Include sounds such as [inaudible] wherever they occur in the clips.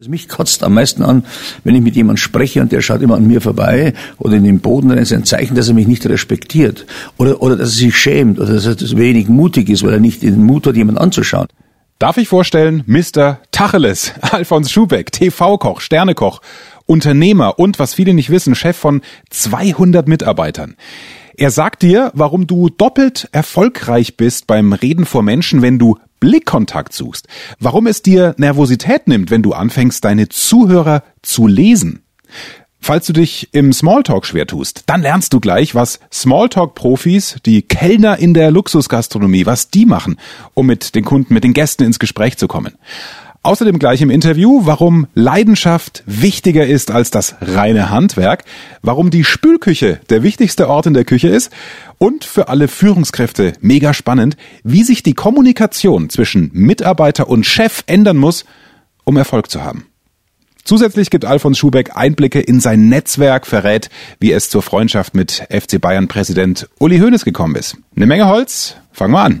Also mich kotzt am meisten an, wenn ich mit jemandem spreche und der schaut immer an mir vorbei oder in den Boden, dann ist ein Zeichen, dass er mich nicht respektiert oder, oder dass er sich schämt oder dass er wenig mutig ist, weil er nicht den Mut hat, jemanden anzuschauen. Darf ich vorstellen, Mr. Tacheles, [laughs] Alfons Schubeck, TV-Koch, Sternekoch, Unternehmer und, was viele nicht wissen, Chef von 200 Mitarbeitern. Er sagt dir, warum du doppelt erfolgreich bist beim Reden vor Menschen, wenn du Blickkontakt suchst, warum es dir Nervosität nimmt, wenn du anfängst, deine Zuhörer zu lesen. Falls du dich im Smalltalk schwer tust, dann lernst du gleich, was Smalltalk-Profis, die Kellner in der Luxusgastronomie, was die machen, um mit den Kunden, mit den Gästen ins Gespräch zu kommen. Außerdem gleich im Interview, warum Leidenschaft wichtiger ist als das reine Handwerk, warum die Spülküche der wichtigste Ort in der Küche ist und für alle Führungskräfte mega spannend, wie sich die Kommunikation zwischen Mitarbeiter und Chef ändern muss, um Erfolg zu haben. Zusätzlich gibt Alfons Schubeck Einblicke in sein Netzwerk, verrät, wie es zur Freundschaft mit FC Bayern Präsident Uli Hoeneß gekommen ist. Eine Menge Holz, fangen wir an.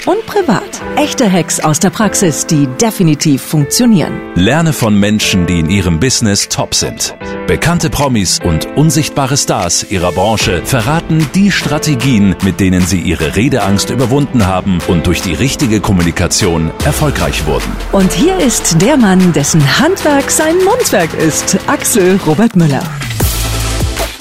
und privat. Echte Hacks aus der Praxis, die definitiv funktionieren. Lerne von Menschen, die in ihrem Business top sind. Bekannte Promis und unsichtbare Stars ihrer Branche verraten die Strategien, mit denen sie ihre Redeangst überwunden haben und durch die richtige Kommunikation erfolgreich wurden. Und hier ist der Mann, dessen Handwerk sein Mundwerk ist, Axel Robert Müller.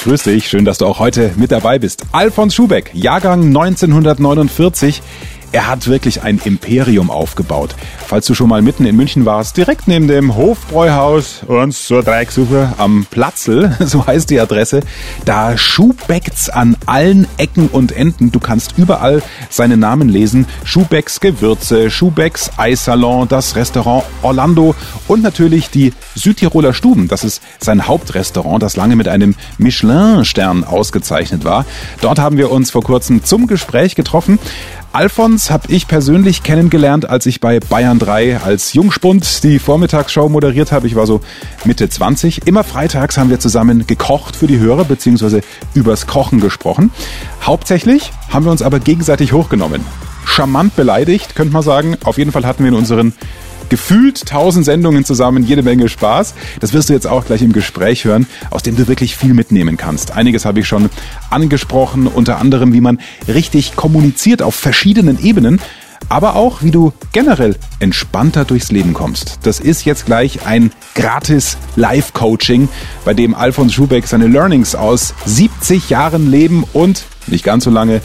Grüß dich, schön, dass du auch heute mit dabei bist. Alfons Schubeck, Jahrgang 1949. Er hat wirklich ein Imperium aufgebaut. Falls du schon mal mitten in München warst, direkt neben dem Hofbräuhaus und zur Dreiecksuche am Platzl, [laughs] so heißt die Adresse, da Schubecks an allen Ecken und Enden. Du kannst überall seinen Namen lesen. Schubecks Gewürze, Schubecks Eissalon, das Restaurant Orlando und natürlich die Südtiroler Stuben. Das ist sein Hauptrestaurant, das lange mit einem Michelin-Stern ausgezeichnet war. Dort haben wir uns vor kurzem zum Gespräch getroffen. Alfons habe ich persönlich kennengelernt, als ich bei Bayern 3 als Jungspund die Vormittagsshow moderiert habe. Ich war so Mitte 20. Immer freitags haben wir zusammen gekocht für die Hörer beziehungsweise übers Kochen gesprochen. Hauptsächlich haben wir uns aber gegenseitig hochgenommen. Charmant beleidigt, könnte man sagen. Auf jeden Fall hatten wir in unseren gefühlt tausend Sendungen zusammen, jede Menge Spaß. Das wirst du jetzt auch gleich im Gespräch hören, aus dem du wirklich viel mitnehmen kannst. Einiges habe ich schon angesprochen, unter anderem, wie man richtig kommuniziert auf verschiedenen Ebenen aber auch, wie du generell entspannter durchs Leben kommst. Das ist jetzt gleich ein gratis Live-Coaching, bei dem Alfons Schubeck seine Learnings aus 70 Jahren Leben und, nicht ganz so lange,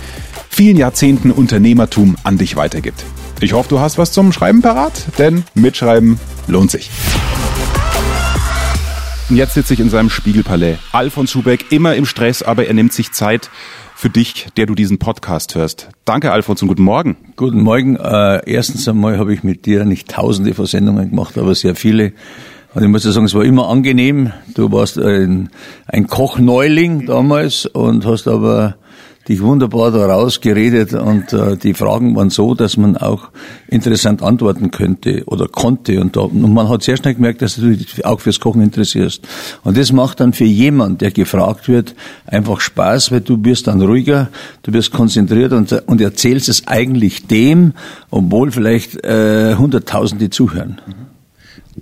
vielen Jahrzehnten Unternehmertum an dich weitergibt. Ich hoffe, du hast was zum Schreiben parat, denn mitschreiben lohnt sich. Und jetzt sitze ich in seinem Spiegelpalais. Alfons Schubeck, immer im Stress, aber er nimmt sich Zeit für dich, der du diesen Podcast hörst. Danke, Alfons, und guten Morgen. Guten Morgen. Äh, erstens einmal habe ich mit dir nicht tausende von Sendungen gemacht, aber sehr viele. Und ich muss ja sagen, es war immer angenehm. Du warst ein, ein Kochneuling damals und hast aber dich wunderbar daraus geredet und äh, die Fragen waren so, dass man auch interessant antworten könnte oder konnte und, da, und man hat sehr schnell gemerkt, dass du dich auch fürs Kochen interessierst. Und das macht dann für jemand, der gefragt wird, einfach Spaß, weil du wirst dann ruhiger, du wirst konzentriert und, und erzählst es eigentlich dem, obwohl vielleicht äh, hunderttausende zuhören. Mhm.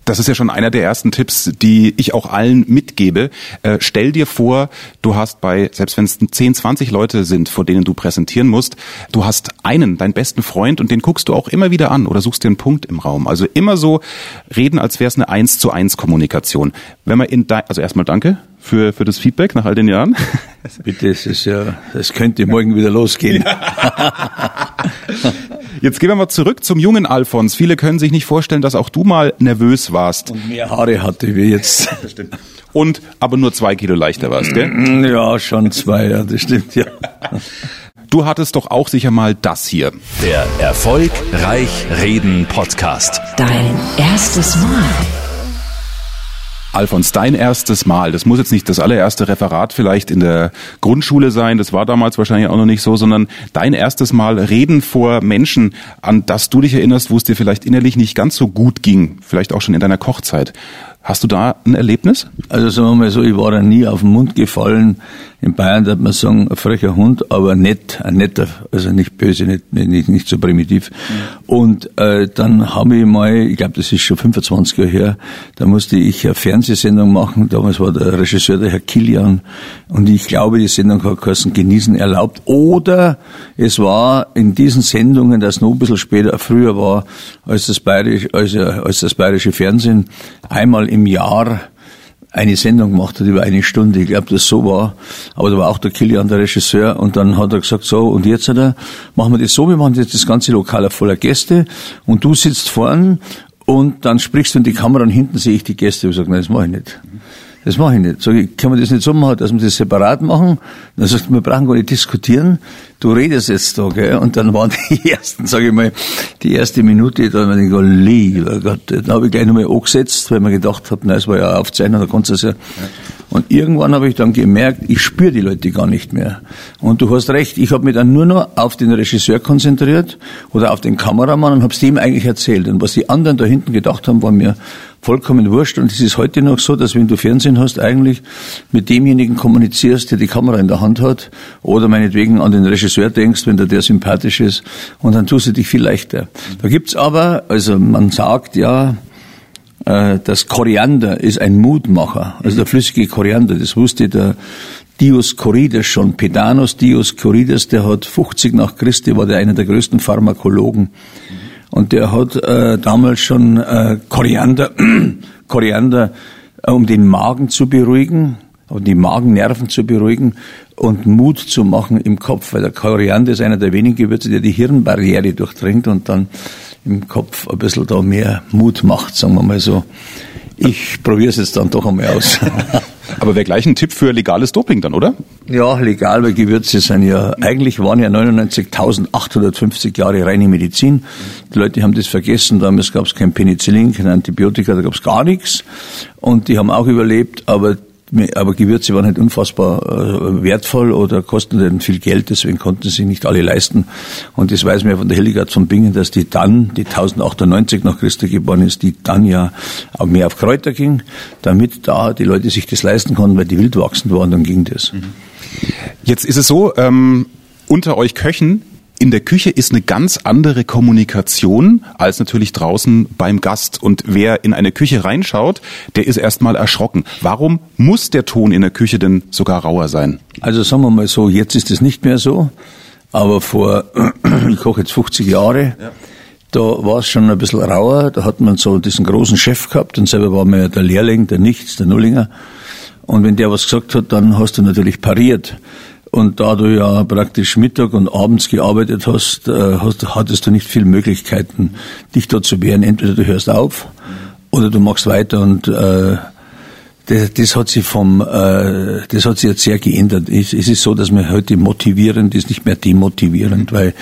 Das ist ja schon einer der ersten Tipps, die ich auch allen mitgebe. Äh, stell dir vor, du hast bei, selbst wenn es 10, 20 Leute sind, vor denen du präsentieren musst, du hast einen, deinen besten Freund und den guckst du auch immer wieder an oder suchst dir einen Punkt im Raum. Also immer so reden, als wäre es eine Eins zu eins Kommunikation. Wenn man in dein, also erstmal danke für, für das Feedback nach all den Jahren. [laughs] Bitte, es ist ja, es könnte morgen wieder losgehen. Jetzt gehen wir mal zurück zum jungen Alfons. Viele können sich nicht vorstellen, dass auch du mal nervös warst. Und mehr Haare hatte wie jetzt. [laughs] Und aber nur zwei Kilo leichter warst, gell? Ja, schon zwei, ja, das stimmt, ja. Du hattest doch auch sicher mal das hier. Der Erfolg Reich Reden Podcast. Dein erstes Mal. Alfons, dein erstes Mal, das muss jetzt nicht das allererste Referat vielleicht in der Grundschule sein, das war damals wahrscheinlich auch noch nicht so, sondern dein erstes Mal reden vor Menschen, an das du dich erinnerst, wo es dir vielleicht innerlich nicht ganz so gut ging, vielleicht auch schon in deiner Kochzeit. Hast du da ein Erlebnis? Also sagen wir mal so, ich war da nie auf den Mund gefallen. In Bayern darf man sagen, ein frecher Hund, aber nett, ein netter, also nicht böse, nicht, nicht, nicht so primitiv. Mhm. Und äh, dann habe ich mal, ich glaube, das ist schon 25 Jahre her, da musste ich eine Fernsehsendung machen. Damals war der Regisseur der Herr Kilian und ich glaube, die Sendung hat geheißen Genießen erlaubt. Oder es war in diesen Sendungen, das noch ein bisschen später, früher war, als das bayerische, als, als das bayerische Fernsehen einmal im Jahr eine Sendung gemacht hat über eine Stunde. Ich glaube, das so war. Aber da war auch der Kilian, der Regisseur. Und dann hat er gesagt, so, und jetzt hat er, machen wir das so, wir machen jetzt das ganze Lokal voller Gäste. Und du sitzt vorn und dann sprichst du in die Kamera und hinten sehe ich die Gäste. Ich sage, nein, das mache ich nicht. Das mache ich nicht. Sag ich, kann man das nicht so machen, dass wir das separat machen? Dann sagst du, wir brauchen gar nicht diskutieren. Du redest jetzt da, gell? Und dann waren die [laughs] ersten, sage ich mal, die erste Minute, da habe ich gedacht, lieber Gott, da habe ich gleich nochmal angesetzt, weil man gedacht habe, na, es war ja Aufzeichnung, da kannst du es ja. Und irgendwann habe ich dann gemerkt, ich spüre die Leute gar nicht mehr. Und du hast recht, ich habe mich dann nur noch auf den Regisseur konzentriert oder auf den Kameramann und habe es dem eigentlich erzählt. Und was die anderen da hinten gedacht haben, war mir vollkommen wurscht. Und es ist heute noch so, dass wenn du Fernsehen hast, eigentlich mit demjenigen kommunizierst, der die Kamera in der Hand hat, oder meinetwegen an den Regisseur denkst, wenn der der sympathisch ist, und dann tust du dich viel leichter. Da gibt's aber, also man sagt ja, äh, das Koriander ist ein Mutmacher, also der flüssige Koriander, das wusste der Dioskurides schon, Pedanos Dioskurides, der hat 50 nach Christi, war der einer der größten Pharmakologen. Und der hat äh, damals schon äh, Koriander, [clears throat] Koriander, äh, um den Magen zu beruhigen, um die Magennerven zu beruhigen und Mut zu machen im Kopf, weil der Koriander ist einer der wenigen Gewürze, der die Hirnbarriere durchdringt und dann im Kopf ein bisschen da mehr Mut macht, sagen wir mal so. Ich probiere es jetzt dann doch einmal aus. [laughs] Aber wäre gleich ein Tipp für legales Doping dann, oder? Ja, legal, weil Gewürze sind ja, eigentlich waren ja 99.850 Jahre reine Medizin. Die Leute haben das vergessen, damals gab es kein Penicillin, kein Antibiotika, da gab es gar nichts. Und die haben auch überlebt, aber aber Gewürze waren halt unfassbar äh, wertvoll oder kosteten viel Geld, deswegen konnten sie nicht alle leisten. Und das weiß man ja von der Hildegard von Bingen, dass die dann, die 1098 nach Christus geboren ist, die dann ja auch mehr auf Kräuter ging, damit da die Leute sich das leisten konnten, weil die wild wachsend waren, dann ging das. Jetzt ist es so, ähm, unter euch Köchen in der Küche ist eine ganz andere Kommunikation als natürlich draußen beim Gast. Und wer in eine Küche reinschaut, der ist erstmal erschrocken. Warum muss der Ton in der Küche denn sogar rauer sein? Also sagen wir mal so, jetzt ist es nicht mehr so. Aber vor, [clears throat] ich koche jetzt 50 Jahre, ja. da war es schon ein bisschen rauer. Da hat man so diesen großen Chef gehabt und selber war man ja der Lehrling, der Nichts, der Nullinger. Und wenn der was gesagt hat, dann hast du natürlich pariert. Und da du ja praktisch Mittag und abends gearbeitet hast, äh, hast hattest du nicht viele Möglichkeiten, dich dort zu wehren. Entweder du hörst auf oder du machst weiter und äh, das, das hat sich vom, äh, das hat sich jetzt sehr geändert. Es, es ist so, dass wir heute motivierend ist, nicht mehr demotivierend, weil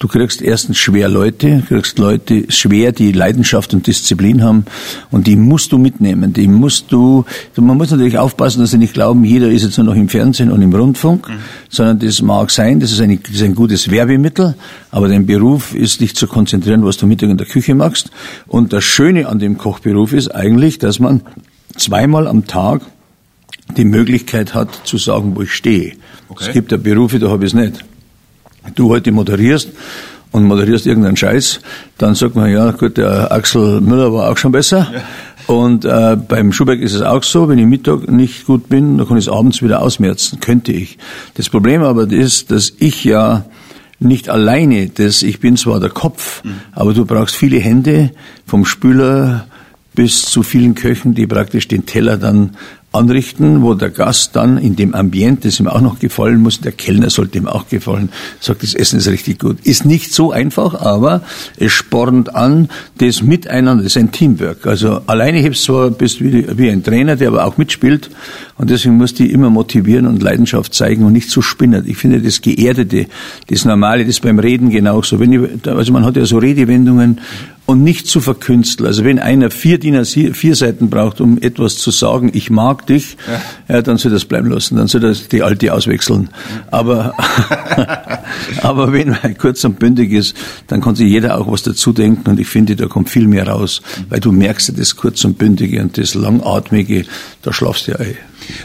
du kriegst erstens schwer Leute, kriegst Leute schwer, die Leidenschaft und Disziplin haben und die musst du mitnehmen. Die musst du, man muss natürlich aufpassen, dass sie nicht glauben, jeder ist jetzt nur noch im Fernsehen und im Rundfunk, mhm. sondern das mag sein, das ist, eine, das ist ein gutes Werbemittel, aber dein Beruf ist dich zu konzentrieren, was du Mittag in der Küche machst. Und das Schöne an dem Kochberuf ist eigentlich, dass man zweimal am Tag die Möglichkeit hat zu sagen, wo ich stehe. Okay. Es gibt ja Berufe, da habe ich es nicht. Du heute moderierst und moderierst irgendeinen Scheiß, dann sagt man, ja gut, der Axel Müller war auch schon besser. Ja. Und äh, beim Schubeck ist es auch so, wenn ich Mittag nicht gut bin, dann kann ich es abends wieder ausmerzen, könnte ich. Das Problem aber ist, dass ich ja nicht alleine, das, ich bin zwar der Kopf, mhm. aber du brauchst viele Hände vom Spüler bis zu vielen Köchen, die praktisch den Teller dann anrichten, wo der Gast dann in dem Ambiente, das ihm auch noch gefallen muss, der Kellner sollte ihm auch gefallen, sagt, das Essen ist richtig gut. Ist nicht so einfach, aber es spornt an, das Miteinander, das ist ein Teamwork. Also alleine hebst zwar, bist wie, wie ein Trainer, der aber auch mitspielt und deswegen musst du immer motivieren und Leidenschaft zeigen und nicht zu so spinnert. Ich finde das Geerdete, das Normale, das beim Reden genauso. Wenn ich, also man hat ja so Redewendungen und nicht zu verkünsteln. Also wenn einer vier DIN vier Seiten braucht, um etwas zu sagen, ich mag dich, ja. ja dann soll das bleiben lassen, dann soll das die alte auswechseln. Aber, [laughs] aber wenn man kurz und bündig ist, dann kann sich jeder auch was dazu denken und ich finde, da kommt viel mehr raus, weil du merkst ja das kurz und bündige und das langatmige, da schlafst du ja eh.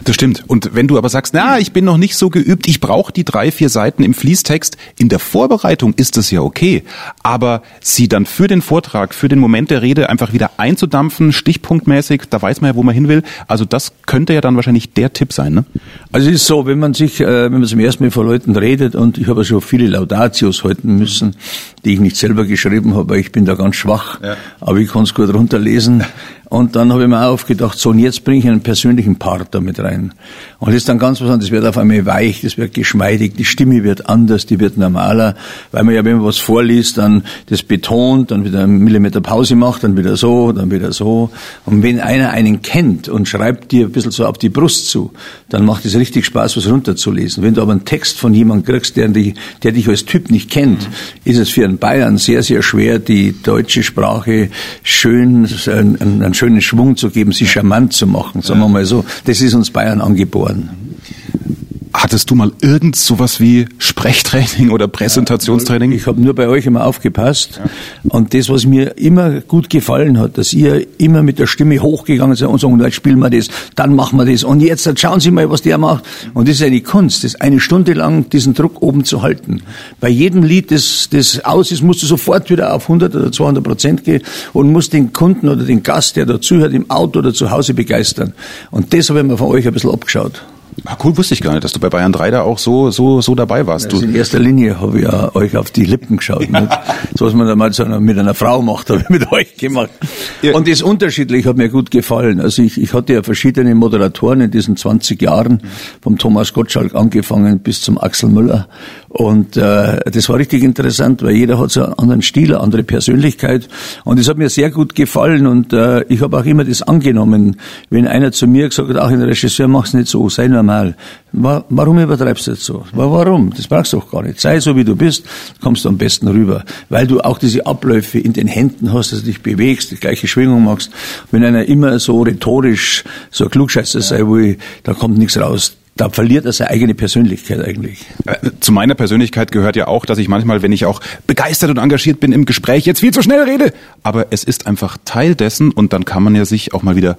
Das stimmt. Und wenn du aber sagst, na, ich bin noch nicht so geübt, ich brauche die drei, vier Seiten im Fließtext, in der Vorbereitung ist das ja okay. Aber sie dann für den Vortrag, für den Moment der Rede einfach wieder einzudampfen, stichpunktmäßig, da weiß man ja, wo man hin will. Also das könnte ja dann wahrscheinlich der Tipp sein, ne? Also es ist so, wenn man sich, äh, wenn man zum ersten Mal vor Leuten redet und ich habe schon viele Laudatios halten müssen, die ich nicht selber geschrieben habe, weil ich bin da ganz schwach, ja. aber ich kann es gut runterlesen. Und dann habe ich mir auch aufgedacht, so und jetzt bringe ich einen persönlichen Part da mit rein. Und das ist dann ganz was anderes, das wird auf einmal weich, das wird geschmeidig, die Stimme wird anders, die wird normaler, weil man ja, wenn man was vorliest, dann das betont, dann wieder einen Millimeter Pause macht, dann wieder so, dann wieder so. Und wenn einer einen kennt und schreibt dir ein bisschen so auf die Brust zu, dann macht es richtig Spaß, was runterzulesen. Wenn du aber einen Text von jemandem kriegst, der, dich, der dich als Typ nicht kennt, ist es für einen Bayern sehr, sehr schwer, die deutsche Sprache schön, einen, einen schönen Schwung zu geben, sie charmant zu machen, sagen wir mal so. Das ist uns Bayern angeboren. Hattest du mal irgend sowas wie Sprechtraining oder Präsentationstraining? Ich habe nur bei euch immer aufgepasst. Ja. Und das, was mir immer gut gefallen hat, dass ihr immer mit der Stimme hochgegangen seid und sagen, jetzt spielen wir das, dann machen wir das. Und jetzt schauen Sie mal, was der macht. Und das ist eine Kunst, das eine Stunde lang diesen Druck oben zu halten. Bei jedem Lied, das, das aus ist, musst du sofort wieder auf 100 oder 200 Prozent gehen und musst den Kunden oder den Gast, der dazuhört, im Auto oder zu Hause begeistern. Und das habe ich mir von euch ein bisschen abgeschaut. Ah, cool, wusste ich gar nicht, dass du bei Bayern 3 da auch so, so, so dabei warst. Also in erster Linie habe ich ja euch auf die Lippen geschaut. Nicht? So was man da mal mit einer Frau macht, habe ich mit euch gemacht. Ja. Und das unterschiedlich hat mir gut gefallen. Also ich, ich hatte ja verschiedene Moderatoren in diesen 20 Jahren, vom Thomas Gottschalk angefangen bis zum Axel Müller. Und äh, das war richtig interessant, weil jeder hat so einen anderen Stil, eine andere Persönlichkeit. Und das hat mir sehr gut gefallen. Und äh, ich habe auch immer das angenommen, wenn einer zu mir gesagt hat, ach, ein Regisseur, mach's nicht so, sei normal. Warum übertreibst du das so? Warum? Das brauchst du doch gar nicht. Sei so, wie du bist, kommst du am besten rüber. Weil du auch diese Abläufe in den Händen hast, dass du dich bewegst, die gleiche Schwingung machst. Wenn einer immer so rhetorisch so ein Klugscheißer sei will, da kommt nichts raus da verliert er seine eigene Persönlichkeit eigentlich. Äh, zu meiner Persönlichkeit gehört ja auch, dass ich manchmal, wenn ich auch begeistert und engagiert bin im Gespräch, jetzt viel zu schnell rede. Aber es ist einfach Teil dessen und dann kann man ja sich auch mal wieder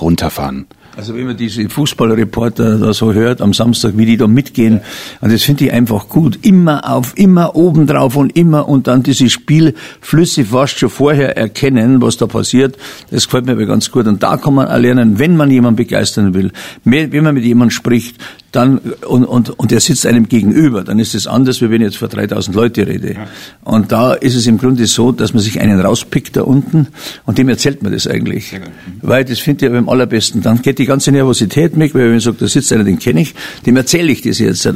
runterfahren. Also wenn man diese Fußballreporter da so hört am Samstag, wie die da mitgehen, und das finde ich einfach gut. Immer auf, immer oben drauf und immer und dann diese Spielflüsse fast schon vorher erkennen, was da passiert. Das gefällt mir aber ganz gut. Und da kann man erlernen, wenn man jemanden begeistern will, wenn man mit jemandem spricht, dann und, und, und der sitzt einem gegenüber, dann ist es anders, wie wenn ich jetzt vor 3000 Leute rede. Und da ist es im Grunde so, dass man sich einen rauspickt da unten und dem erzählt man das eigentlich. Mhm. Weil das finde ich am allerbesten. Dann geht die ganze Nervosität weg, weil wenn ich sage, da sitzt einer, den kenne ich, dem erzähle ich das jetzt.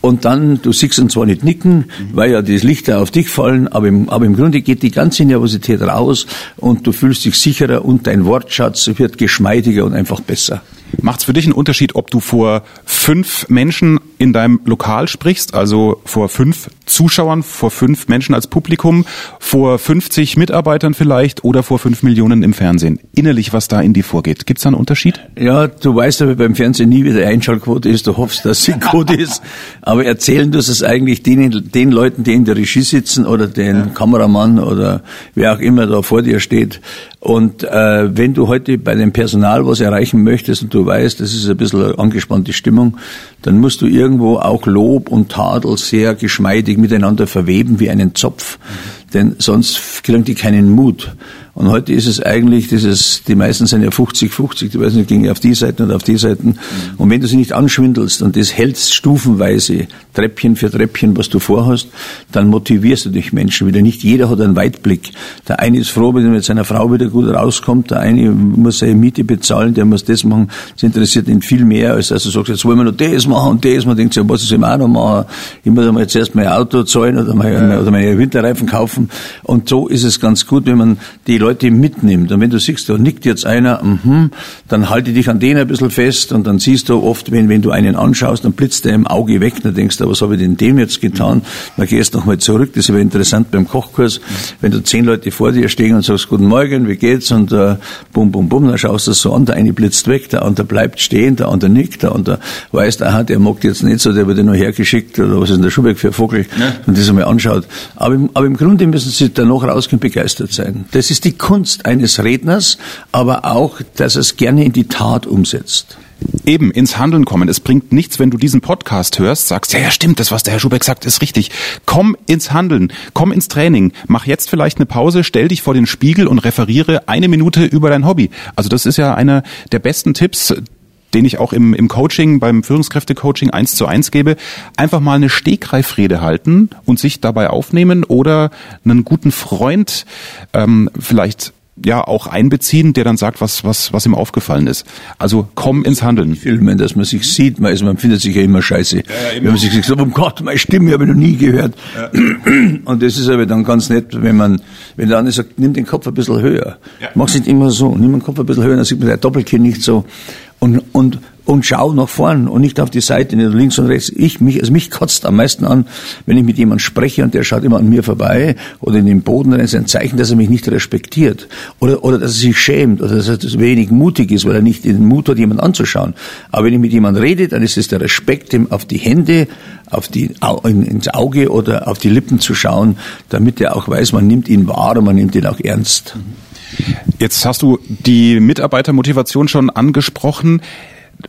Und dann, du siehst ihn zwar nicht nicken, weil ja die Lichter auf dich fallen, aber im, aber im Grunde geht die ganze Nervosität raus und du fühlst dich sicherer und dein Wortschatz wird geschmeidiger und einfach besser. Macht es für dich einen Unterschied, ob du vor fünf Menschen in deinem Lokal sprichst, also vor fünf Zuschauern, vor fünf Menschen als Publikum, vor 50 Mitarbeitern vielleicht oder vor fünf Millionen im Fernsehen? Innerlich, was da in dir vorgeht. Gibt es da einen Unterschied? Ja, du weißt aber beim Fernsehen nie, wie die Einschaltquote ist. Du hoffst, dass sie gut [laughs] ist. Aber erzählen du es eigentlich den, den Leuten, die in der Regie sitzen oder den ja. Kameramann oder wer auch immer da vor dir steht. Und äh, wenn du heute bei dem Personal was erreichen möchtest und du weißt, das ist ein bisschen eine angespannte Stimmung, dann musst du irgendwo auch Lob und Tadel sehr geschmeidig miteinander verweben wie einen Zopf. Denn sonst kriegen die keinen Mut. Und heute ist es eigentlich dieses, die meisten sind ja 50-50, die weiß nicht, gehen auf die Seiten oder auf die Seiten. Mhm. Und wenn du sie nicht anschwindelst und das hältst stufenweise, Treppchen für Treppchen, was du vorhast, dann motivierst du dich Menschen wieder. Nicht jeder hat einen Weitblick. Der eine ist froh, wenn er mit seiner Frau wieder gut rauskommt, der eine muss seine Miete bezahlen, der muss das machen. Das interessiert ihn viel mehr, als dass du sagst, jetzt wollen wir noch das machen und das. Man denkt sich, was soll ich auch noch machen? Ich muss einmal jetzt erst mein Auto zahlen oder, mein, ja. oder meine Winterreifen kaufen. Und so ist es ganz gut, wenn man die Leute mitnimmt. Und wenn du siehst, da nickt jetzt einer, mhm, dann halte dich an den ein bisschen fest und dann siehst du oft, wenn, wenn du einen anschaust, dann blitzt der im Auge weg, dann denkst du, was habe ich denn dem jetzt getan? Dann gehst du nochmal zurück, das ist aber interessant beim Kochkurs, wenn du zehn Leute vor dir stehen und sagst, guten Morgen, wie geht's? Und äh, bum, bum, bum, dann schaust du so an, der eine blitzt weg, der andere bleibt stehen, der andere nickt, der andere weiß, aha, der mag jetzt nicht so, der wird nur hergeschickt, oder was ist denn der Schubeck für Vogel, ja. und das einmal anschaut. Aber, aber im Grunde müssen sie danach rausgehen begeistert sein. Das ist die Kunst eines Redners, aber auch, dass es gerne in die Tat umsetzt. Eben, ins Handeln kommen. Es bringt nichts, wenn du diesen Podcast hörst, sagst, ja, ja, stimmt, das, was der Herr Schubeck sagt, ist richtig. Komm ins Handeln, komm ins Training, mach jetzt vielleicht eine Pause, stell dich vor den Spiegel und referiere eine Minute über dein Hobby. Also das ist ja einer der besten Tipps, den ich auch im, im Coaching, beim Führungskräftecoaching eins zu eins gebe, einfach mal eine Stegreifrede halten und sich dabei aufnehmen oder einen guten Freund ähm, vielleicht ja auch einbeziehen, der dann sagt, was, was, was ihm aufgefallen ist. Also komm ins Handeln. Filmen, dass man sich sieht, man, also man findet sich ja immer scheiße. Ja, ja, immer. Wenn man sich sagt, oh Gott, meine Stimme habe ich noch nie gehört. Ja. Und das ist aber dann ganz nett, wenn man, wenn der andere sagt, nimm den Kopf ein bisschen höher. Ja. Mach's nicht immer so, nimm den Kopf ein bisschen höher, dann sieht man der Doppelkinn nicht so. Und, und schau nach vorn und nicht auf die Seite, nicht links und rechts. Ich, mich, also mich kotzt am meisten an, wenn ich mit jemandem spreche und der schaut immer an mir vorbei oder in den Boden, dann ist ein Zeichen, dass er mich nicht respektiert oder, oder dass er sich schämt oder dass er wenig mutig ist, weil er nicht den Mut hat, jemanden anzuschauen. Aber wenn ich mit jemandem rede, dann ist es der Respekt, ihm auf die Hände, auf die, ins Auge oder auf die Lippen zu schauen, damit er auch weiß, man nimmt ihn wahr und man nimmt ihn auch ernst. Jetzt hast du die Mitarbeitermotivation schon angesprochen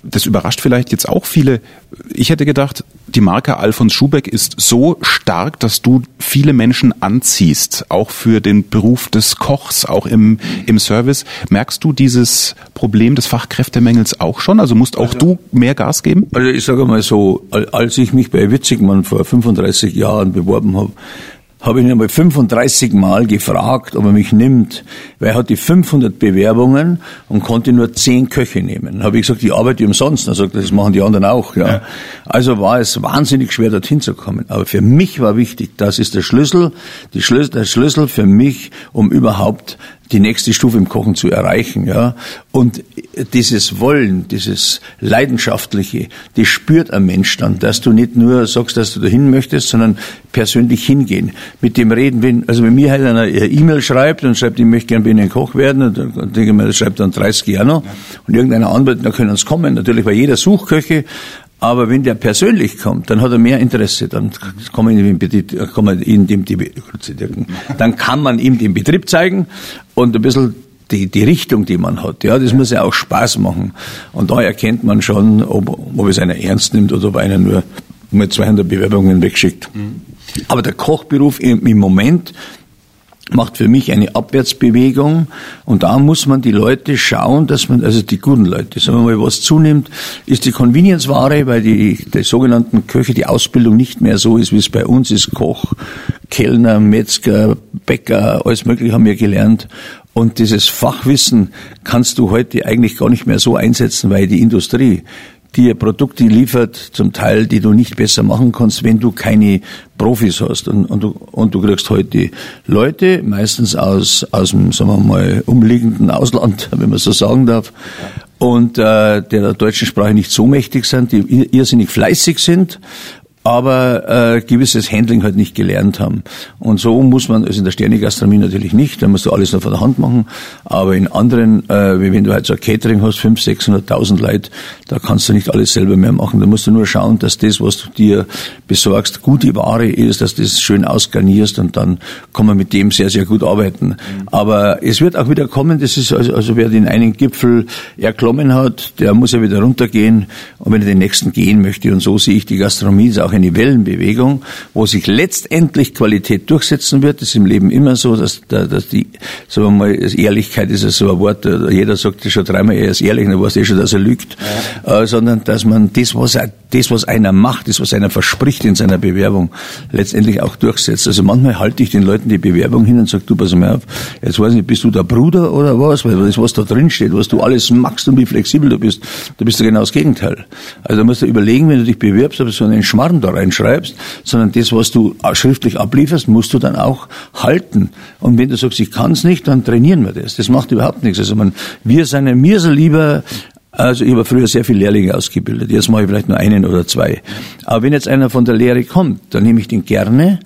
das überrascht vielleicht jetzt auch viele. Ich hätte gedacht, die Marke Alfons Schubeck ist so stark, dass du viele Menschen anziehst, auch für den Beruf des Kochs, auch im, im Service. Merkst du dieses Problem des Fachkräftemängels auch schon? Also musst auch also, du mehr Gas geben? Also ich sage mal so, als ich mich bei Witzigmann vor 35 Jahren beworben habe, habe ich ihn einmal 35 Mal gefragt, ob er mich nimmt, weil er hatte 500 Bewerbungen und konnte nur 10 Köche nehmen. Dann habe ich gesagt, die arbeite umsonst. Er sagt, das machen die anderen auch. Ja. ja. Also war es wahnsinnig schwer, dorthin zu kommen. Aber für mich war wichtig, das ist der Schlüssel, die Schlüssel, der Schlüssel für mich, um überhaupt die nächste Stufe im Kochen zu erreichen, ja. Und dieses Wollen, dieses Leidenschaftliche, das spürt ein Mensch dann, dass du nicht nur sagst, dass du dahin möchtest, sondern persönlich hingehen. Mit dem reden, wenn, also wenn mir halt einer E-Mail schreibt und schreibt, ich möchte gerne bei Ihnen Koch werden, und dann denke ich mir, das schreibt dann 30 Jahre noch, und irgendeiner anbietet, dann können uns kommen. Natürlich, weil jeder Suchköche aber wenn der persönlich kommt, dann hat er mehr Interesse. Dann kann man ihm, kann man ihm den, dann kann man ihm den Betrieb zeigen und ein bisschen die, die Richtung, die man hat. Ja, das muss ja auch Spaß machen. Und da erkennt man schon, ob, ob es einer ernst nimmt oder ob einer nur mit 200 Bewerbungen wegschickt. Mhm. Aber der Kochberuf im, Moment, macht für mich eine Abwärtsbewegung. Und da muss man die Leute schauen, dass man, also die guten Leute, sagen wir mal, was zunimmt, ist die Convenience-Ware, weil die, die sogenannten Köche, die Ausbildung nicht mehr so ist, wie es bei uns ist, Koch, Kellner, Metzger, Bäcker, alles mögliche haben wir gelernt. Und dieses Fachwissen kannst du heute eigentlich gar nicht mehr so einsetzen, weil die Industrie dir Produkte liefert, zum Teil, die du nicht besser machen kannst, wenn du keine Profis hast. Und, und, du, und du kriegst heute Leute, meistens aus, aus dem, sagen wir mal, umliegenden Ausland, [laughs] wenn man so sagen darf, und äh, der der deutschen Sprache nicht so mächtig sind, die irrsinnig fleißig sind aber äh, gewisses Handling halt nicht gelernt haben. Und so muss man, also in der Sternegastronomie natürlich nicht, da musst du alles noch von der Hand machen, aber in anderen, äh, wie wenn du halt so ein Catering hast, 500.000, 600.000 Leute, da kannst du nicht alles selber mehr machen. Da musst du nur schauen, dass das, was du dir besorgst, gute Ware ist, dass du das schön ausgarnierst und dann kann man mit dem sehr, sehr gut arbeiten. Mhm. Aber es wird auch wieder kommen, das ist also, also wer den einen Gipfel erklommen hat, der muss ja wieder runtergehen und wenn er den nächsten gehen möchte und so sehe ich die Gastronomie, ist auch auch eine Wellenbewegung, wo sich letztendlich Qualität durchsetzen wird. Das ist im Leben immer so, dass, dass die, sagen wir mal, Ehrlichkeit ist ja so ein Wort, jeder sagt das schon dreimal, er ist ehrlich, dann weiß er schon, dass er lügt, ja. äh, sondern dass man das, was er, das, was einer macht, das, was einer verspricht in seiner Bewerbung, letztendlich auch durchsetzt. Also manchmal halte ich den Leuten die Bewerbung hin und sage, du, pass mal auf, jetzt weiß ich nicht, bist du der Bruder oder was, weil das, was da drin steht, was du alles machst und wie flexibel du bist, da bist du genau das Gegenteil. Also da musst du überlegen, wenn du dich bewirbst, ob du so einen Schmarrn da reinschreibst, sondern das, was du schriftlich ablieferst, musst du dann auch halten. Und wenn du sagst, ich kann es nicht, dann trainieren wir das. Das macht überhaupt nichts. Also man, wir sind mir so lieber also ich habe früher sehr viele Lehrlinge ausgebildet. Jetzt mache ich vielleicht nur einen oder zwei. Aber wenn jetzt einer von der Lehre kommt, dann nehme ich den gerne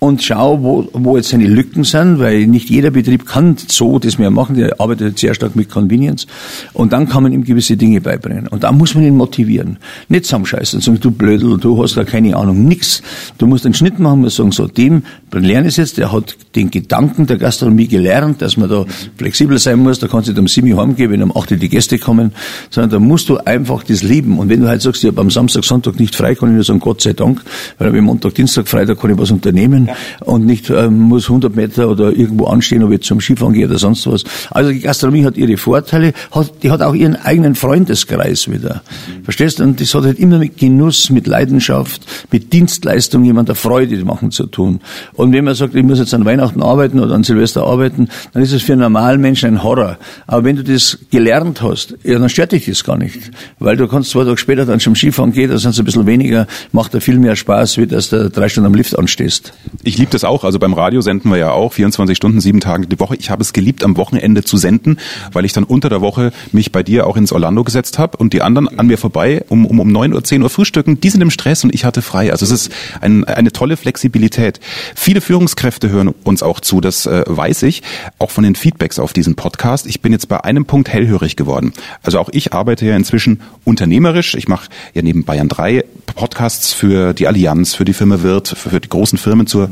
und schau, wo, wo jetzt seine Lücken sind, weil nicht jeder Betrieb kann so das mehr machen, der arbeitet sehr stark mit Convenience. Und dann kann man ihm gewisse Dinge beibringen. Und dann muss man ihn motivieren. Nicht zusammenscheißen sagen, du Blödel, du hast da keine Ahnung, nix. Du musst einen Schnitt machen und sagen, so, dem lerne ich jetzt, der hat den Gedanken der Gastronomie gelernt, dass man da flexibel sein muss, da kannst du nicht um sieben Uhr heimgehen, wenn um acht die Gäste kommen, sondern da musst du einfach das lieben. Und wenn du halt sagst, ich habe am Samstag, Sonntag nicht frei, kann ich nur sagen, Gott sei Dank, weil am Montag, Dienstag, Freitag kann ich was unternehmen, und nicht ähm, muss 100 Meter oder irgendwo anstehen, ob ich zum Skifahren gehe oder sonst was. Also die Gastronomie hat ihre Vorteile, hat, die hat auch ihren eigenen Freundeskreis wieder. Mhm. Verstehst du? Und das hat halt immer mit Genuss, mit Leidenschaft, mit Dienstleistung jemand der Freude machen zu tun. Und wenn man sagt, ich muss jetzt an Weihnachten arbeiten oder an Silvester arbeiten, dann ist es für einen normalen Menschen ein Horror. Aber wenn du das gelernt hast, ja, dann stört dich das gar nicht. Weil du kannst zwei Tage später dann zum Skifahren gehen, da sind es ein bisschen weniger, macht da viel mehr Spaß, wie dass du drei Stunden am Lift anstehst. Ich liebe das auch. Also beim Radio senden wir ja auch 24 Stunden, sieben Tage die Woche. Ich habe es geliebt, am Wochenende zu senden, weil ich dann unter der Woche mich bei dir auch ins Orlando gesetzt habe und die anderen an mir vorbei um, um, um 9 Uhr, 10 Uhr frühstücken. Die sind im Stress und ich hatte frei. Also es ist ein, eine tolle Flexibilität. Viele Führungskräfte hören uns auch zu, das äh, weiß ich, auch von den Feedbacks auf diesen Podcast. Ich bin jetzt bei einem Punkt hellhörig geworden. Also auch ich arbeite ja inzwischen unternehmerisch. Ich mache ja neben Bayern 3 Podcasts für die Allianz, für die Firma Wirt, für, für die großen Firmen zur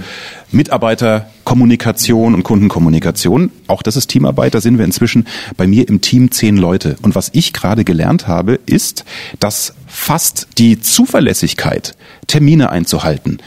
Mitarbeiterkommunikation und Kundenkommunikation. Auch das ist Teamarbeit. Da sind wir inzwischen bei mir im Team zehn Leute. Und was ich gerade gelernt habe, ist, dass fast die Zuverlässigkeit, Termine einzuhalten,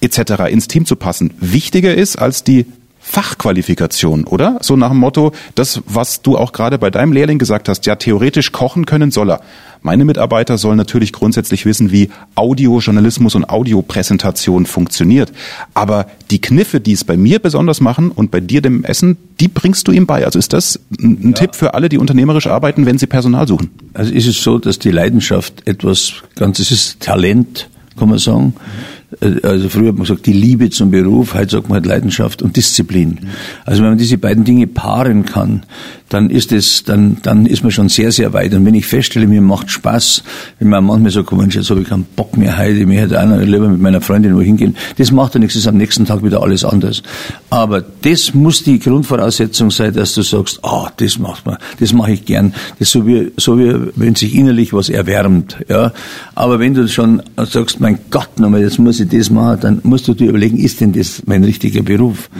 etc. ins Team zu passen, wichtiger ist als die Fachqualifikation, oder? So nach dem Motto, das, was du auch gerade bei deinem Lehrling gesagt hast, ja, theoretisch kochen können soll er. Meine Mitarbeiter sollen natürlich grundsätzlich wissen, wie Audiojournalismus und Audiopräsentation funktioniert. Aber die Kniffe, die es bei mir besonders machen und bei dir dem Essen, die bringst du ihm bei. Also ist das ein ja. Tipp für alle, die unternehmerisch arbeiten, wenn sie Personal suchen? Also ist es so, dass die Leidenschaft etwas ganz, es ist Talent, kann man sagen. Mhm also früher hat man gesagt, die Liebe zum Beruf, heute sagt man halt Leidenschaft und Disziplin. Also wenn man diese beiden Dinge paaren kann, dann ist es, dann, dann ist man schon sehr, sehr weit. Und wenn ich feststelle, mir macht Spaß, wenn man manchmal sagt, Mensch, jetzt habe ich keinen Bock mehr heute, mir hätte einer lieber mit meiner Freundin wo hingehen, das macht ja nichts, ist am nächsten Tag wieder alles anders. Aber das muss die Grundvoraussetzung sein, dass du sagst, ah, oh, das macht man, das mache ich gern. Das ist so wie, so wie, wenn sich innerlich was erwärmt, ja. Aber wenn du schon sagst, mein Gott, nochmal, jetzt muss ich das machen, dann musst du dir überlegen, ist denn das mein richtiger Beruf?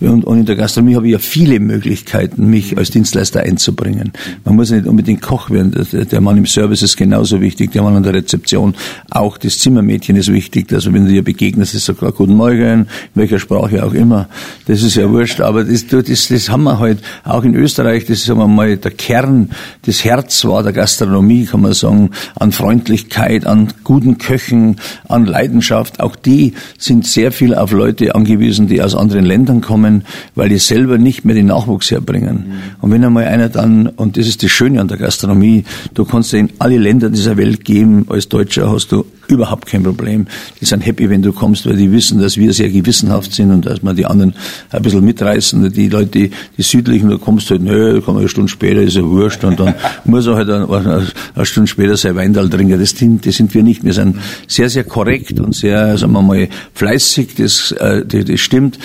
Und, und in der Gastronomie habe ich ja viele Möglichkeiten, mich als Dienstleister einzubringen. Man muss nicht unbedingt Koch werden. Der Mann im Service ist genauso wichtig, der Mann an der Rezeption. Auch das Zimmermädchen ist wichtig. Also wenn du dir begegnest, ist sogar Guten Morgen, in welcher Sprache auch immer. Das ist ja wurscht. Aber das, das, das haben wir halt auch in Österreich. Das ist wir mal der Kern, das Herz war der Gastronomie, kann man sagen, an Freundlichkeit, an guten Köchen, an Leidenschaft. Auch die sind sehr viel auf Leute angewiesen, die aus anderen Ländern kommen, weil die selber nicht mehr den Nachwuchs herbringen. Und wenn einmal einer dann, und das ist das Schöne an der Gastronomie, du kannst in alle Länder dieser Welt gehen, als Deutscher hast du überhaupt kein Problem. Die sind happy, wenn du kommst, weil die wissen, dass wir sehr gewissenhaft sind und dass wir die anderen ein bisschen mitreißen. Die Leute, die, die Südlichen, da kommst du halt, nö, da kommen eine Stunde später, ist ja wurscht und dann [laughs] muss er halt eine, eine Stunde später sein Weindal trinken. Das sind, das sind wir nicht. Wir sind sehr, sehr korrekt und sehr, sagen wir mal, fleißig, das, äh, das, das stimmt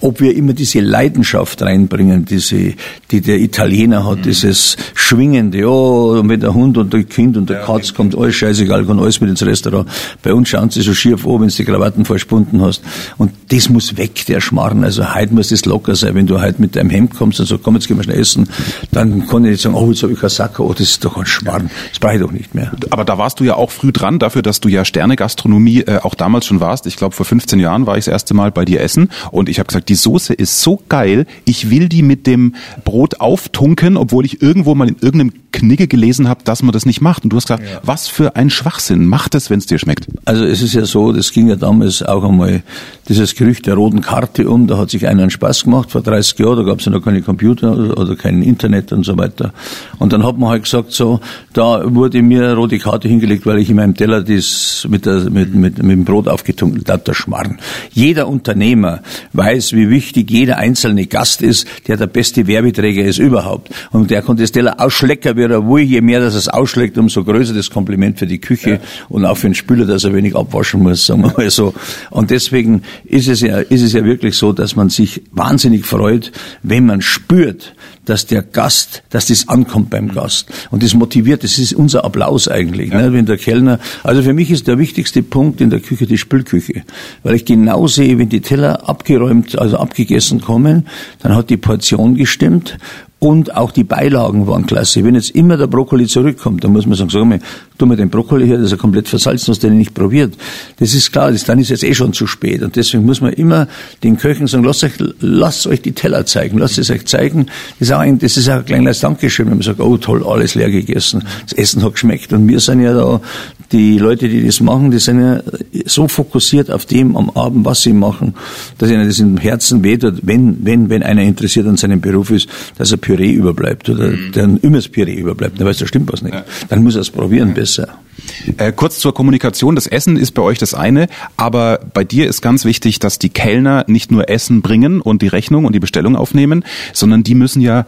ob wir immer diese Leidenschaft reinbringen, diese, die der Italiener hat, mhm. dieses Schwingende, ja, und wenn der Hund und der Kind und der ja, Katz kommt, alles scheißegal, kann alles mit ins Restaurant. Bei uns schauen sie so schief an, wenn du die Krawatten verspunden hast. Und das muss weg, der Schmarrn. Also heute muss das locker sein. Wenn du heute mit deinem Hemd kommst und sagst, komm, jetzt gehen wir schnell essen, dann kann ich nicht sagen, oh, jetzt habe ich keinen Sack, oh, das ist doch ein Schmarrn. Das brauche ich doch nicht mehr. Aber da warst du ja auch früh dran, dafür, dass du ja Sterne-Gastronomie äh, auch damals schon warst. Ich glaube, vor 15 Jahren war ich das erste Mal bei dir essen und ich habe gesagt, die Soße ist so geil, ich will die mit dem Brot auftunken, obwohl ich irgendwo mal in irgendeinem Knigge gelesen habe, dass man das nicht macht. Und du hast gesagt, ja. was für ein Schwachsinn. Macht es, wenn es dir schmeckt. Also es ist ja so, das ging ja damals auch einmal dieses Gerücht der roten Karte um. Da hat sich einer einen Spaß gemacht vor 30 Jahren. Da gab es ja noch keine Computer oder kein Internet und so weiter. Und dann hat man halt gesagt, so, da wurde mir eine rote Karte hingelegt, weil ich in meinem Teller das mit, der, mit, mit, mit dem Brot aufgetunkt habe. Der Schmarrn. Jeder Unternehmer weiß, wie wichtig jeder einzelne Gast ist, der der beste Werbeträger ist überhaupt. Und der konnte das Teller ausschlecken, wie er will. Je mehr das es ausschlägt, umso größer das Kompliment für die Küche ja. und auch für den Spüler, dass er wenig abwaschen muss, sagen wir mal so. Und deswegen ist es ja, ist es ja wirklich so, dass man sich wahnsinnig freut, wenn man spürt, dass der Gast, dass das ankommt beim Gast. Und das motiviert, das ist unser Applaus eigentlich, ja. ne, wenn der Kellner, also für mich ist der wichtigste Punkt in der Küche die Spülküche. Weil ich genau sehe, wenn die Teller abgeräumt, also abgegessen kommen, dann hat die Portion gestimmt und auch die Beilagen waren klasse. Wenn jetzt immer der Brokkoli zurückkommt, dann muss man sagen, sag mal, tu mir den Brokkoli her, das ist ja komplett versalzen, hast den nicht probiert. Das ist klar, das, dann ist jetzt eh schon zu spät. Und deswegen muss man immer den Köchen sagen, lasst euch, lasst euch die Teller zeigen, lasst es euch zeigen. Das ist auch ein, das ist auch ein kleines Dankeschön, wenn man sagt, oh toll, alles leer gegessen, das Essen hat geschmeckt. Und wir sind ja da, die Leute, die das machen, die sind ja so fokussiert auf dem am Abend, was sie machen, dass ihnen das im Herzen wehtut, wenn, wenn, wenn einer interessiert an seinem Beruf ist, dass er Püree überbleibt oder mhm. dann immer das Püree überbleibt, dann weiß da stimmt was nicht. Ja. Dann muss er es probieren besser. Äh, kurz zur Kommunikation. Das Essen ist bei euch das eine, aber bei dir ist ganz wichtig, dass die Kellner nicht nur Essen bringen und die Rechnung und die Bestellung aufnehmen, sondern die müssen ja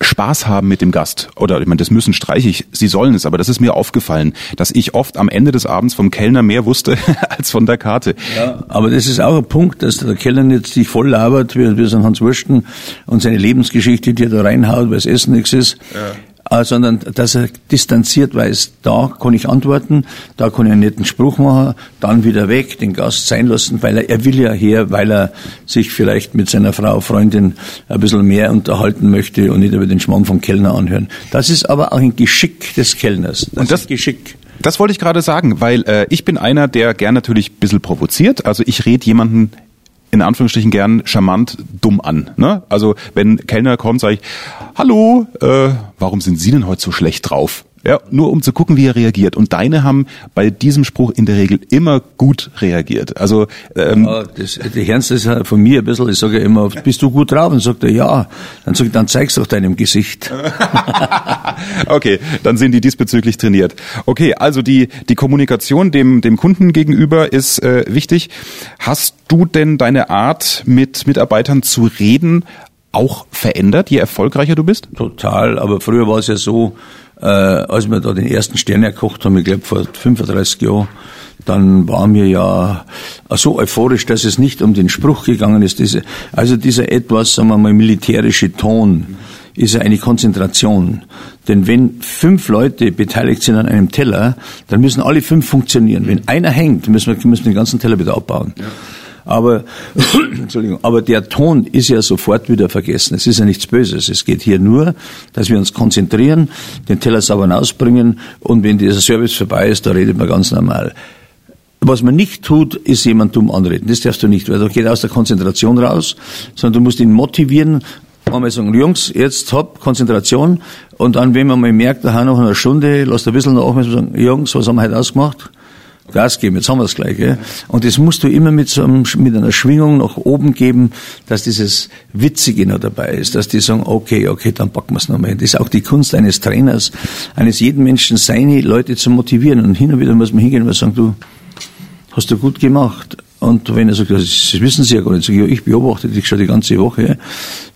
Spaß haben mit dem Gast. Oder ich meine, das müssen streiche ich, sie sollen es, aber das ist mir aufgefallen, dass ich oft am Ende des Abends vom Kellner mehr wusste [laughs] als von der Karte. Ja, aber das ist auch ein Punkt, dass der Kellner nicht sich voll labert, wie, wie so ein Hans Wursten und seine Lebensgeschichte, die er da reinhaut, weil das Essen nichts ist. Ja. Äh, sondern dass er distanziert weiß, da kann ich antworten, da kann ich einen netten Spruch machen, dann wieder weg, den Gast sein lassen, weil er, er will ja her, weil er sich vielleicht mit seiner Frau, Freundin ein bisschen mehr unterhalten möchte und nicht über den Schmarrn vom Kellner anhören. Das ist aber auch ein Geschick des Kellners. Das und das Geschick. Das wollte ich gerade sagen, weil äh, ich bin einer, der gern natürlich ein bisschen provoziert. Also ich rede jemanden in Anführungsstrichen gern charmant dumm an. Ne? Also wenn Kellner kommt, sage ich, hallo, äh, warum sind Sie denn heute so schlecht drauf? Ja, nur um zu gucken, wie er reagiert. Und deine haben bei diesem Spruch in der Regel immer gut reagiert. Also ähm, ja, das, die Ernst ist halt von mir ein bisschen, ich sage ja immer, bist du gut drauf? Und sagt er, ja. Dann sag ich, dann zeig's doch deinem Gesicht. [laughs] okay, dann sind die diesbezüglich trainiert. Okay, also die, die Kommunikation dem, dem Kunden gegenüber ist äh, wichtig. Hast du denn deine Art, mit Mitarbeitern zu reden, auch verändert, je erfolgreicher du bist? Total, aber früher war es ja so, äh, als wir da den ersten Stern erkocht haben, ich glaube vor 35 Jahren, dann waren wir ja so euphorisch, dass es nicht um den Spruch gegangen ist. Diese, also dieser etwas, sagen wir mal, militärische Ton ist ja eine Konzentration. Denn wenn fünf Leute beteiligt sind an einem Teller, dann müssen alle fünf funktionieren. Wenn einer hängt, müssen wir, müssen den ganzen Teller wieder abbauen. Ja. Aber, [clears throat] Entschuldigung, aber der Ton ist ja sofort wieder vergessen. Es ist ja nichts Böses. Es geht hier nur, dass wir uns konzentrieren, den Teller sauber ausbringen und wenn dieser Service vorbei ist, da redet man ganz normal. Was man nicht tut, ist jemand dumm anreden. Das darfst du nicht, weil du geht aus der Konzentration raus, sondern du musst ihn motivieren, einmal sagen, Jungs, jetzt hopp, Konzentration. Und dann, wenn man mal merkt, da noch eine Stunde, lasst ein bisschen noch aufmerksam sagen, Jungs, was haben wir heute ausgemacht? Gas geben, jetzt haben wir es gleich. Gell? Und das musst du immer mit so einem, mit einer Schwingung nach oben geben, dass dieses Witzige noch dabei ist, dass die sagen, okay, okay, dann packen wir es nochmal. Das ist auch die Kunst eines Trainers, eines jeden Menschen, seine Leute zu motivieren. Und hin und wieder muss man hingehen und sagen, du, hast du gut gemacht. Und wenn er sagt, das wissen Sie ja gar nicht, ich beobachte dich schon die ganze Woche,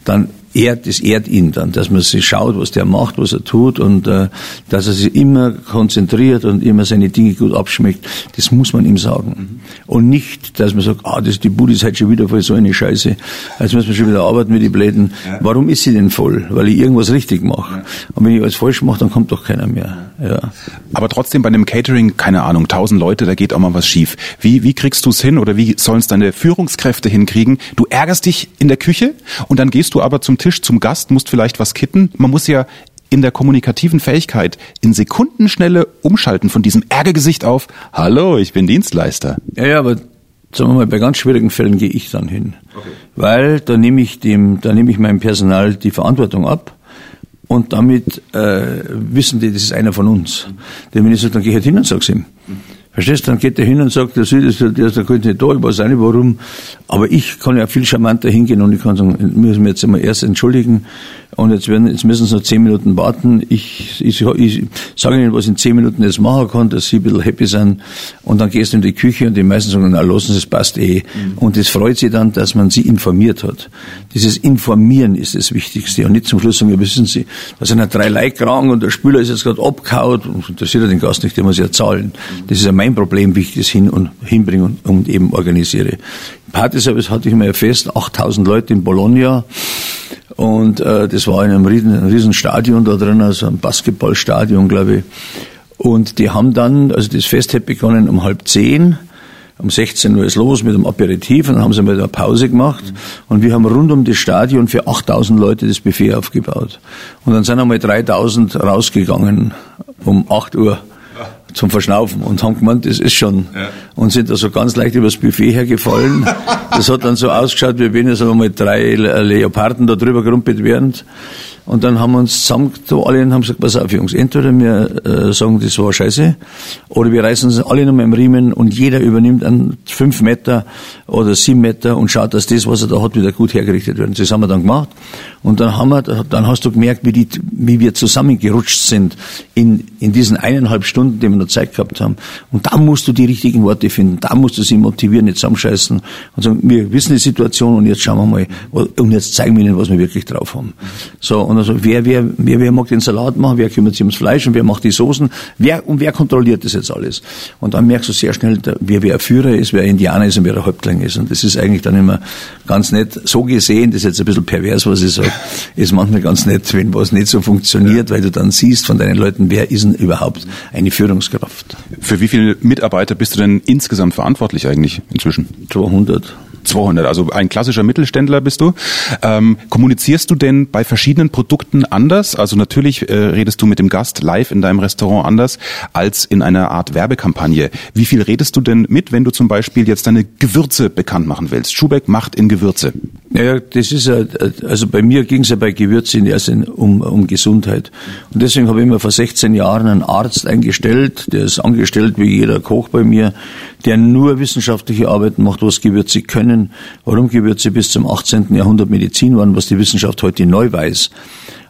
dann ehrt, es ehrt ihn dann, dass man sich schaut, was der macht, was er tut und äh, dass er sich immer konzentriert und immer seine Dinge gut abschmeckt, das muss man ihm sagen. Und nicht, dass man sagt, ah, das, die Bude ist halt schon wieder voll so eine Scheiße, jetzt müssen wir schon wieder arbeiten mit die Bläden. Ja. Warum ist sie denn voll? Weil ich irgendwas richtig mache. Ja. Und wenn ich alles falsch mache, dann kommt doch keiner mehr. Ja. Aber trotzdem bei einem Catering, keine Ahnung, tausend Leute, da geht auch mal was schief. Wie, wie kriegst du es hin oder wie sollen es deine Führungskräfte hinkriegen? Du ärgerst dich in der Küche und dann gehst du aber zum Tisch zum Gast, musst vielleicht was kitten. Man muss ja in der kommunikativen Fähigkeit in Sekundenschnelle umschalten von diesem Ärgergesicht auf Hallo, ich bin Dienstleister. Ja, ja, aber sagen wir mal, bei ganz schwierigen Fällen gehe ich dann hin. Okay. Weil da nehme ich dem, da nehme ich meinem Personal die Verantwortung ab und damit äh, wissen die, das ist einer von uns. Denn wenn ich sage, dann gehe ich halt hin und sag's ihm. Verstehst du? Dann geht er hin und sagt, der Süd ist der, der könnte nicht da, ich weiß auch nicht warum. Aber ich kann ja viel charmanter hingehen und ich kann sagen, müssen wir jetzt einmal erst entschuldigen. Und jetzt werden, jetzt müssen sie noch zehn Minuten warten. Ich, ich, ich sage ihnen, was in zehn Minuten jetzt machen kann, dass sie ein bisschen happy sind. Und dann gehst du in die Küche und die meisten sagen, na, lassen Sie, es passt eh. Mhm. Und das freut sie dann, dass man sie informiert hat. Dieses Informieren ist das Wichtigste. Und nicht zum Schluss sagen, ja, wissen Sie, da sind ja drei Leute krank und der Spüler ist jetzt gerade abgehauen. Und interessiert ja den Gast nicht, der muss ja zahlen. Das ist ja mein Problem, wie ich das hin und hinbringe und, und eben organisiere. Partyservice hatte ich mir fest, 8000 Leute in Bologna. Und äh, das war in einem riesen Stadion da drin, also ein Basketballstadion, glaube ich. Und die haben dann, also das Fest hat begonnen um halb zehn. Um 16 Uhr ist los mit dem Aperitif und dann haben sie mal eine Pause gemacht. Und wir haben rund um das Stadion für 8000 Leute das Buffet aufgebaut. Und dann sind einmal 3000 rausgegangen um 8 Uhr zum Verschnaufen und haben gemeint, das ist schon. Ja. Und sind da so ganz leicht übers Buffet hergefallen. [laughs] das hat dann so ausgeschaut, wie wenn jetzt einmal drei Leoparden da drüber gerumpelt werden. Und dann haben wir uns zusammen, alle und haben gesagt, pass auf Jungs, entweder wir äh, sagen, das war scheiße, oder wir reißen uns alle nochmal im Riemen und jeder übernimmt einen fünf Meter oder sieben Meter und schaut, dass das, was er da hat, wieder gut hergerichtet wird. Das haben wir dann gemacht. Und dann haben wir, dann hast du gemerkt, wie, die, wie wir zusammengerutscht sind in, in diesen eineinhalb Stunden, die wir noch Zeit gehabt haben. Und da musst du die richtigen Worte finden. Da musst du sie motivieren, nicht zusammenscheißen und sagen, wir wissen die Situation und jetzt schauen wir mal, und jetzt zeigen wir ihnen, was wir wirklich drauf haben. So, und also wer, wer, wer, wer mag den Salat machen, wer kümmert sich ums Fleisch und wer macht die Soßen, wer, und wer kontrolliert das jetzt alles? Und dann merkst du sehr schnell, wer, wer Führer ist, wer Indianer ist und wer der Häuptling ist. Und das ist eigentlich dann immer ganz nett. So gesehen, das ist jetzt ein bisschen pervers, was ich sage, ist manchmal ganz nett, wenn was nicht so funktioniert, weil du dann siehst von deinen Leuten, wer ist denn überhaupt eine Führungskraft. Für wie viele Mitarbeiter bist du denn insgesamt verantwortlich eigentlich inzwischen? 200. 200, also ein klassischer Mittelständler bist du. Ähm, kommunizierst du denn bei verschiedenen Produkten anders? Also natürlich äh, redest du mit dem Gast live in deinem Restaurant anders als in einer Art Werbekampagne. Wie viel redest du denn mit, wenn du zum Beispiel jetzt deine Gewürze bekannt machen willst? Schubeck macht in Gewürze. Ja, das ist ja, also bei mir ging es ja bei Gewürzen erst um, um Gesundheit. Und deswegen habe ich mir vor 16 Jahren einen Arzt eingestellt, der ist angestellt wie jeder Koch bei mir, der nur wissenschaftliche Arbeiten macht, was Gewürze können, warum Gewürze bis zum 18. Jahrhundert Medizin waren, was die Wissenschaft heute neu weiß.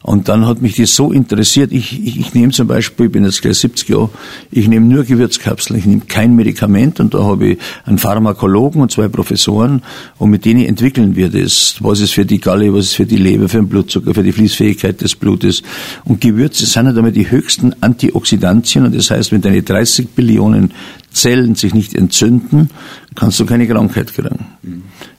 Und dann hat mich das so interessiert. Ich, ich, ich nehme zum Beispiel, ich bin jetzt gleich 70 Jahre, ich nehme nur Gewürzkapseln, ich nehme kein Medikament und da habe ich einen Pharmakologen und zwei Professoren und mit denen entwickeln wir das. Was ist für die Galle, was ist für die Leber, für den Blutzucker, für die Fließfähigkeit des Blutes. Und Gewürze sind ja damit die höchsten Antioxidantien und das heißt, wenn deine 30 Billionen Zellen sich nicht entzünden, kannst du keine Krankheit kriegen.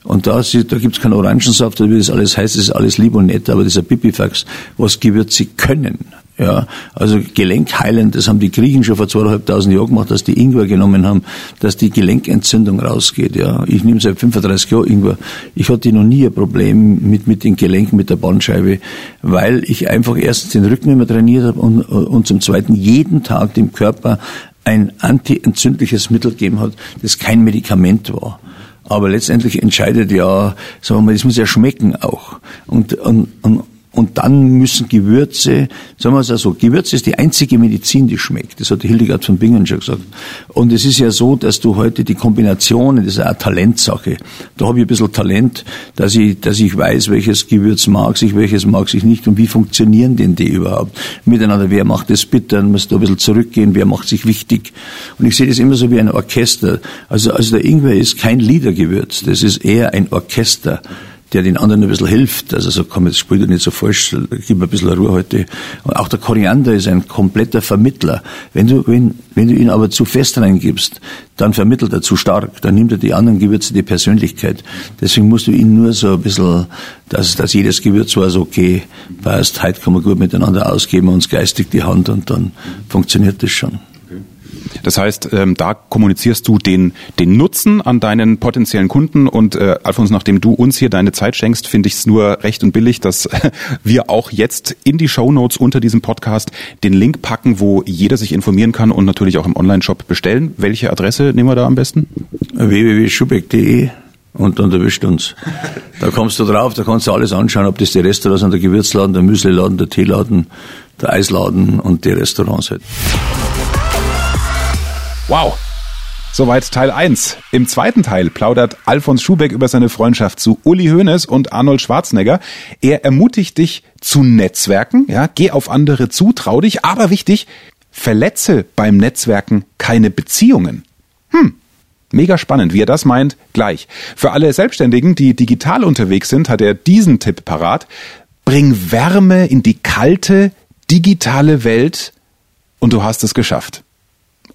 Und da, da gibt es keinen Orangensaft, wie das alles heißt, das ist alles lieb und nett, aber dieser Pipifax, was Gewürze können. Ja, also Gelenkheilend, das haben die Griechen schon vor zweieinhalbtausend Jahren gemacht, dass die Ingwer genommen haben, dass die Gelenkentzündung rausgeht. Ja, ich nehme seit 35 Jahren Ingwer. Ich hatte noch nie ein Problem mit mit den Gelenken, mit der Bandscheibe, weil ich einfach erstens den Rücken immer trainiert habe und, und zum Zweiten jeden Tag dem Körper ein antientzündliches Mittel gegeben hat, das kein Medikament war. Aber letztendlich entscheidet ja, sagen wir mal, das muss ja schmecken auch. Und, und, und, und dann müssen Gewürze, sagen wir es also, Gewürze ist die einzige Medizin, die schmeckt. Das hat Hildegard von Bingen schon gesagt. Und es ist ja so, dass du heute die Kombination, das ist eine Talentsache. Da habe ich ein bisschen Talent, dass ich, dass ich weiß, welches Gewürz mag sich, welches mag sich nicht und wie funktionieren denn die überhaupt miteinander. Wer macht das bitter? Dann muss da ein bisschen zurückgehen. Wer macht sich wichtig? Und ich sehe das immer so wie ein Orchester. Also, also der Ingwer ist kein Liedergewürz. Das ist eher ein Orchester der den anderen ein bisschen hilft. Also so komm, jetzt spielt er nicht so falsch, gib mir ein bisschen Ruhe heute. Und auch der Koriander ist ein kompletter Vermittler. Wenn du, wenn, wenn du ihn aber zu fest reingibst, dann vermittelt er zu stark, dann nimmt er die anderen Gewürze die Persönlichkeit. Deswegen musst du ihn nur so ein bisschen, dass, dass jedes Gewürz war so, okay, passt, heute kann man gut miteinander ausgeben, uns geistig die Hand und dann funktioniert das schon. Das heißt, ähm, da kommunizierst du den, den Nutzen an deinen potenziellen Kunden und äh, Alfons, nachdem du uns hier deine Zeit schenkst, finde ich es nur recht und billig, dass [laughs] wir auch jetzt in die Show Notes unter diesem Podcast den Link packen, wo jeder sich informieren kann und natürlich auch im Online-Shop bestellen. Welche Adresse nehmen wir da am besten? www.schubeck.de und dann erwischt uns. Da kommst du drauf, da kannst du alles anschauen, ob das die Restaurants sind, der Gewürzladen, der Müsliladen, der Teeladen, der Eisladen und die Restaurants halt. Wow. Soweit Teil 1. Im zweiten Teil plaudert Alfons Schubeck über seine Freundschaft zu Uli Hoeneß und Arnold Schwarzenegger. Er ermutigt dich zu Netzwerken, ja, geh auf andere zu, trau dich, aber wichtig, verletze beim Netzwerken keine Beziehungen. Hm, Mega spannend, wie er das meint, gleich. Für alle Selbstständigen, die digital unterwegs sind, hat er diesen Tipp parat. Bring Wärme in die kalte, digitale Welt und du hast es geschafft.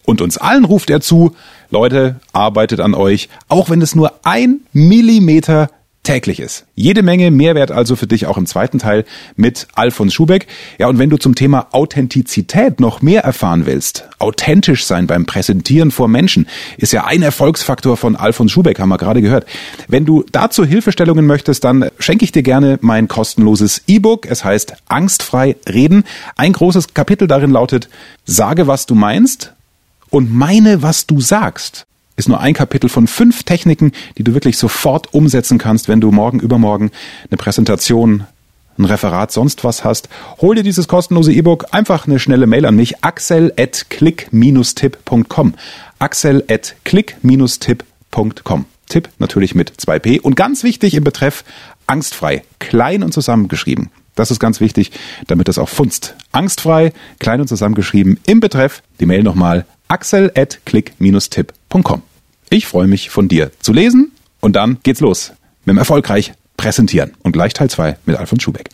Und uns allen ruft er zu, Leute, arbeitet an euch, auch wenn es nur ein Millimeter täglich ist. Jede Menge Mehrwert also für dich auch im zweiten Teil mit Alfons Schubeck. Ja, und wenn du zum Thema Authentizität noch mehr erfahren willst, authentisch sein beim Präsentieren vor Menschen, ist ja ein Erfolgsfaktor von Alfons Schubeck, haben wir gerade gehört. Wenn du dazu Hilfestellungen möchtest, dann schenke ich dir gerne mein kostenloses E-Book. Es heißt Angstfrei reden. Ein großes Kapitel darin lautet, sage, was du meinst und meine, was du sagst ist nur ein Kapitel von fünf Techniken, die du wirklich sofort umsetzen kannst, wenn du morgen, übermorgen eine Präsentation, ein Referat, sonst was hast. Hol dir dieses kostenlose E-Book, einfach eine schnelle Mail an mich, axel at click-tipp.com. axel at click-tipp.com. Tipp natürlich mit 2p und ganz wichtig im Betreff angstfrei, klein und zusammengeschrieben. Das ist ganz wichtig, damit das auch funzt. Angstfrei, klein und zusammengeschrieben im Betreff. Die Mail nochmal axel at click-tipp.com. Ich freue mich von dir zu lesen und dann geht's los mit dem erfolgreich präsentieren und gleich Teil 2 mit Alfons Schubeck.